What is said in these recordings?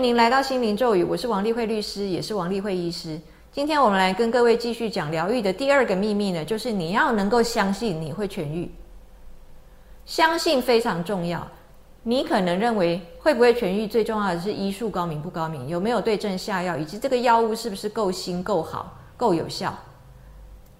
迎您来到心灵咒语，我是王丽慧律师，也是王丽慧医师。今天我们来跟各位继续讲疗愈的第二个秘密呢，就是你要能够相信你会痊愈，相信非常重要。你可能认为会不会痊愈，最重要的是医术高明不高明，有没有对症下药，以及这个药物是不是够新、够好、够有效。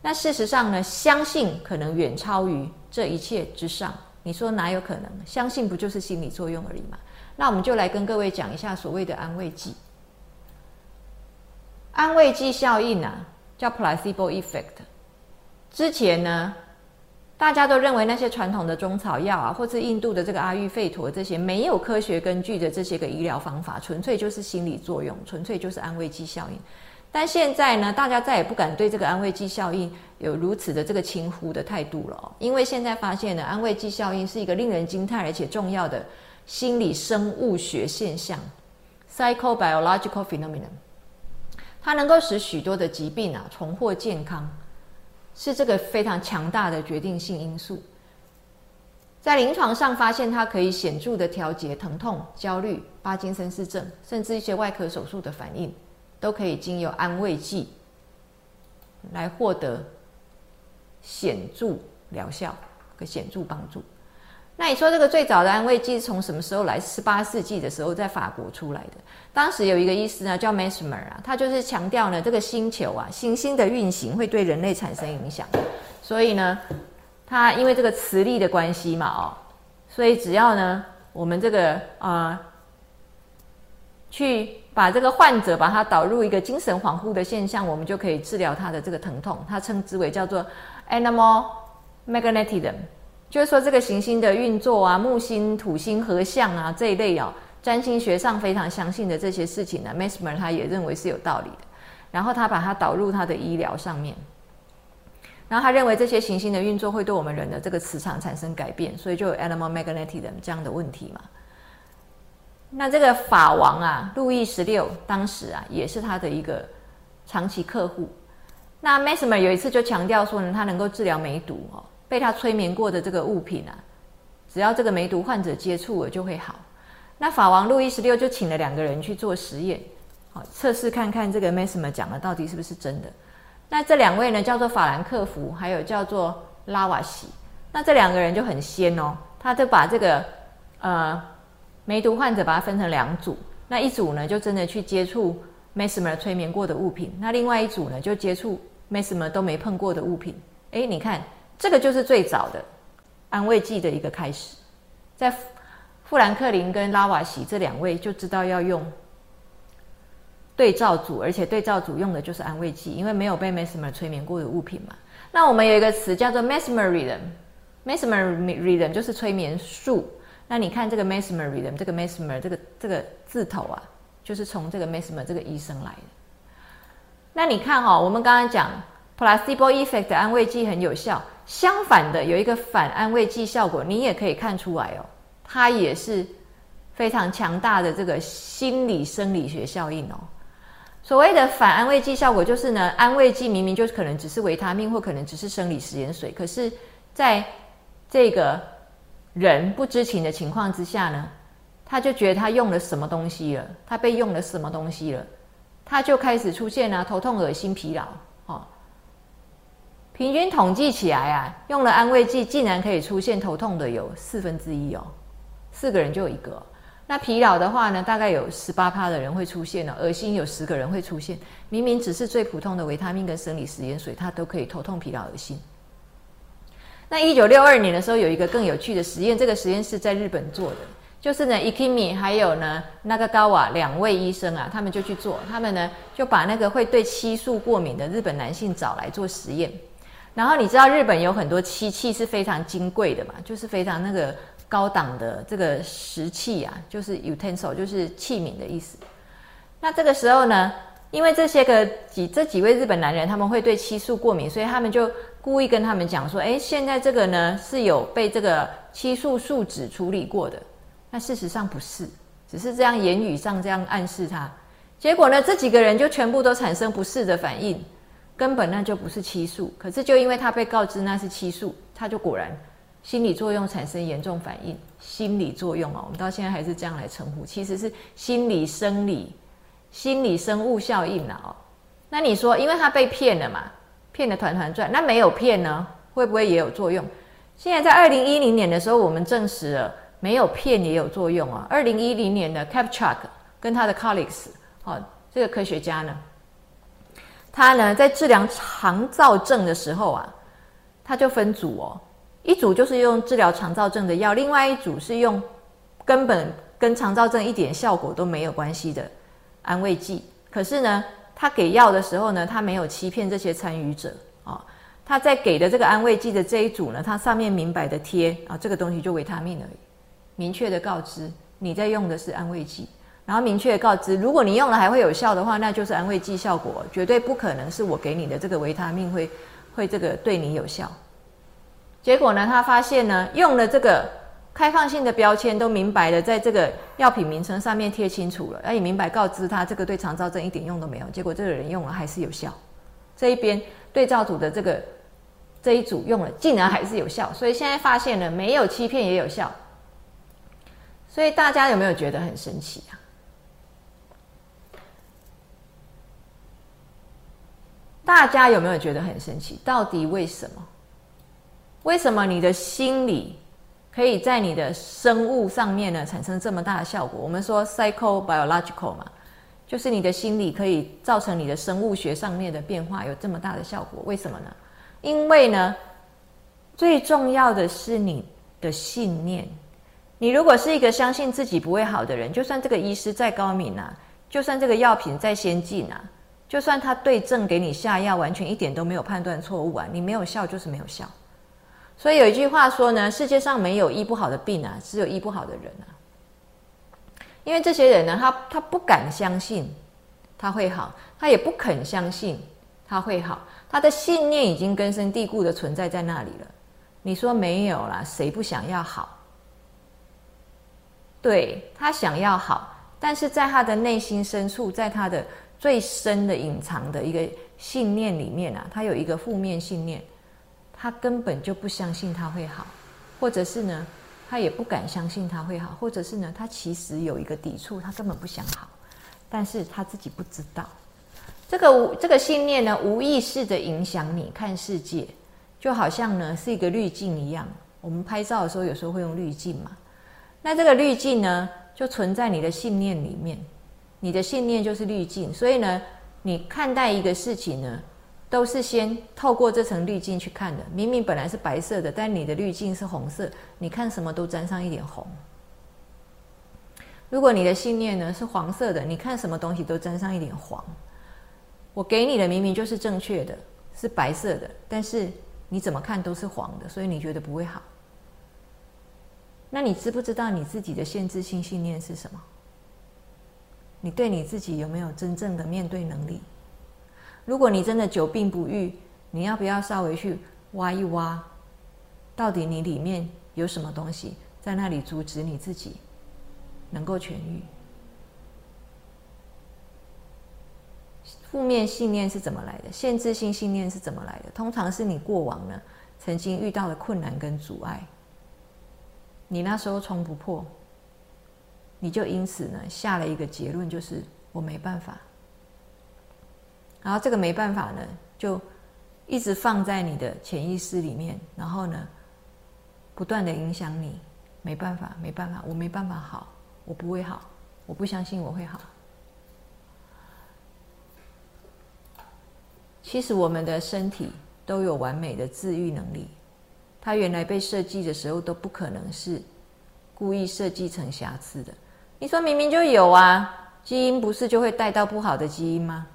那事实上呢，相信可能远超于这一切之上。你说哪有可能？相信不就是心理作用而已吗？那我们就来跟各位讲一下所谓的安慰剂。安慰剂效应啊，叫 placebo effect。之前呢，大家都认为那些传统的中草药啊，或是印度的这个阿育吠陀这些没有科学根据的这些个医疗方法，纯粹就是心理作用，纯粹就是安慰剂效应。但现在呢，大家再也不敢对这个安慰剂效应有如此的这个轻忽的态度了，因为现在发现呢，安慰剂效应是一个令人惊叹而且重要的。心理生物学现象 （psychobiological phenomenon），它能够使许多的疾病啊重获健康，是这个非常强大的决定性因素。在临床上发现，它可以显著的调节疼痛、焦虑、巴金森氏症，甚至一些外科手术的反应，都可以经由安慰剂来获得显著疗效和显著帮助。那你说这个最早的安慰剂是从什么时候来？十八世纪的时候在法国出来的。当时有一个医师呢，叫 Mesmer 啊，他就是强调呢，这个星球啊，行星的运行会对人类产生影响。所以呢，他因为这个磁力的关系嘛，哦，所以只要呢，我们这个啊，去把这个患者把他导入一个精神恍惚的现象，我们就可以治疗他的这个疼痛。他称之为叫做 Animal Magnetism。就是说，这个行星的运作啊，木星、土星合相啊，这一类哦，占星学上非常相信的这些事情呢，Mesmer 他也认为是有道理的。然后他把它导入他的医疗上面，然后他认为这些行星的运作会对我们人的这个磁场产生改变，所以就有 animal magnetism 这样的问题嘛。那这个法王啊，路易十六当时啊，也是他的一个长期客户。那 Mesmer 有一次就强调说呢，他能够治疗梅毒哦。被他催眠过的这个物品啊，只要这个梅毒患者接触了就会好。那法王路易十六就请了两个人去做实验，好测试看看这个 Mesmer 讲的到底是不是真的。那这两位呢，叫做法兰克福，还有叫做拉瓦西。那这两个人就很仙哦，他就把这个呃梅毒患者把它分成两组，那一组呢就真的去接触 Mesmer 催眠过的物品，那另外一组呢就接触 Mesmer 都没碰过的物品。哎，你看。这个就是最早的安慰剂的一个开始，在富兰克林跟拉瓦锡这两位就知道要用对照组，而且对照组用的就是安慰剂，因为没有被 Mesmer 催眠过的物品嘛。那我们有一个词叫做 Mesmerism，Mesmerism 就是催眠术。那你看这个 Mesmerism，这个 Mesmer 这个这个字头啊，就是从这个 Mesmer 这个医生来的。那你看哈，我们刚刚讲 placebo effect 的安慰剂很有效。相反的，有一个反安慰剂效果，你也可以看出来哦，它也是非常强大的这个心理生理学效应哦。所谓的反安慰剂效果，就是呢，安慰剂明明就可能只是维他命，或可能只是生理食盐水，可是在这个人不知情的情况之下呢，他就觉得他用了什么东西了，他被用了什么东西了，他就开始出现了头痛、恶心、疲劳。平均统计起来啊，用了安慰剂竟然可以出现头痛的有四分之一哦，四个人就有一个。那疲劳的话呢，大概有十八趴的人会出现哦，恶心有十个人会出现。明明只是最普通的维他命跟生理食盐水，它都可以头痛、疲劳、恶心。那一九六二年的时候，有一个更有趣的实验，这个实验是在日本做的，就是呢，Ikimi 还有呢那个高瓦两位医生啊，他们就去做，他们呢就把那个会对漆素过敏的日本男性找来做实验。然后你知道日本有很多漆器是非常金贵的嘛，就是非常那个高档的这个石器啊，就是 utensil，就是器皿的意思。那这个时候呢，因为这些个几这几位日本男人他们会对漆素过敏，所以他们就故意跟他们讲说：“哎，现在这个呢是有被这个漆素树脂处理过的。”那事实上不是，只是这样言语上这样暗示他。结果呢，这几个人就全部都产生不适的反应。根本那就不是七素，可是就因为他被告知那是七素，他就果然心理作用产生严重反应。心理作用啊，我们到现在还是这样来称呼，其实是心理生理、心理生物效应了哦。那你说，因为他被骗了嘛，骗得团团转，那没有骗呢，会不会也有作用？现在在二零一零年的时候，我们证实了没有骗也有作用啊。二零一零年的 Kapchak 跟他的 colleagues，哦，这个科学家呢，他呢在治疗肠燥症的时候啊，他就分组哦。一组就是用治疗肠燥症的药，另外一组是用根本跟肠燥症一点效果都没有关系的安慰剂。可是呢，他给药的时候呢，他没有欺骗这些参与者啊。他在给的这个安慰剂的这一组呢，它上面明白的贴啊，这个东西就维他命而已，明确的告知你在用的是安慰剂，然后明确告知，如果你用了还会有效的话，那就是安慰剂效果，绝对不可能是我给你的这个维他命会会这个对你有效。结果呢？他发现呢，用了这个开放性的标签，都明白的在这个药品名称上面贴清楚了，而也明白告知他这个对肠燥症一点用都没有。结果这个人用了还是有效，这一边对照组的这个这一组用了，竟然还是有效。所以现在发现了，没有欺骗也有效。所以大家有没有觉得很神奇啊？大家有没有觉得很神奇？到底为什么？为什么你的心理可以在你的生物上面呢产生这么大的效果？我们说 psychobiological 嘛，就是你的心理可以造成你的生物学上面的变化有这么大的效果？为什么呢？因为呢，最重要的是你的信念。你如果是一个相信自己不会好的人，就算这个医师再高明啊，就算这个药品再先进啊，就算他对症给你下药，完全一点都没有判断错误啊，你没有效就是没有效。所以有一句话说呢，世界上没有医不好的病啊，只有医不好的人啊。因为这些人呢，他他不敢相信他会好，他也不肯相信他会好，他的信念已经根深蒂固的存在在那里了。你说没有啦，谁不想要好？对他想要好，但是在他的内心深处，在他的最深的隐藏的一个信念里面啊，他有一个负面信念。他根本就不相信他会好，或者是呢，他也不敢相信他会好，或者是呢，他其实有一个抵触，他根本不想好，但是他自己不知道。这个这个信念呢，无意识的影响你看世界，就好像呢是一个滤镜一样。我们拍照的时候有时候会用滤镜嘛，那这个滤镜呢，就存在你的信念里面，你的信念就是滤镜，所以呢，你看待一个事情呢。都是先透过这层滤镜去看的。明明本来是白色的，但你的滤镜是红色，你看什么都沾上一点红。如果你的信念呢是黄色的，你看什么东西都沾上一点黄。我给你的明明就是正确的，是白色的，但是你怎么看都是黄的，所以你觉得不会好。那你知不知道你自己的限制性信念是什么？你对你自己有没有真正的面对能力？如果你真的久病不愈，你要不要稍微去挖一挖，到底你里面有什么东西在那里阻止你自己能够痊愈？负面信念是怎么来的？限制性信念是怎么来的？通常是你过往呢曾经遇到的困难跟阻碍，你那时候冲不破，你就因此呢下了一个结论，就是我没办法。然后这个没办法呢，就一直放在你的潜意识里面，然后呢，不断的影响你。没办法，没办法，我没办法好，我不会好，我不相信我会好。其实我们的身体都有完美的治愈能力，它原来被设计的时候都不可能是故意设计成瑕疵的。你说明明就有啊，基因不是就会带到不好的基因吗？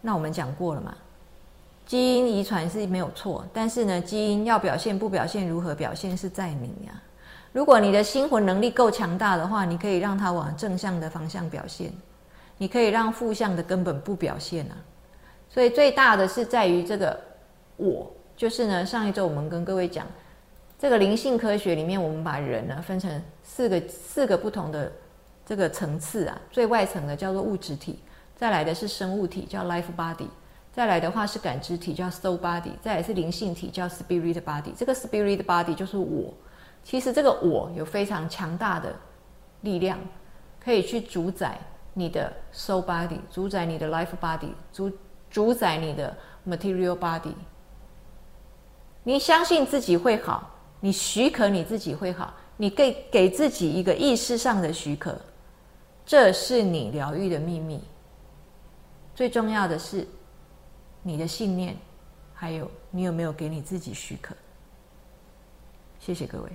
那我们讲过了嘛，基因遗传是没有错，但是呢，基因要表现不表现，如何表现是在你呀。如果你的心魂能力够强大的话，你可以让它往正向的方向表现，你可以让负向的根本不表现啊。所以最大的是在于这个我，就是呢，上一周我们跟各位讲，这个灵性科学里面，我们把人呢分成四个四个不同的这个层次啊，最外层的叫做物质体。再来的是生物体，叫 life body；再来的话是感知体叫 soul body，再来是灵性体叫 spirit body。这个 spirit body 就是我。其实这个我有非常强大的力量，可以去主宰你的 soul body，主宰你的 life body，主主宰你的 material body。你相信自己会好，你许可你自己会好，你给给自己一个意识上的许可，这是你疗愈的秘密。最重要的是你的信念，还有你有没有给你自己许可。谢谢各位。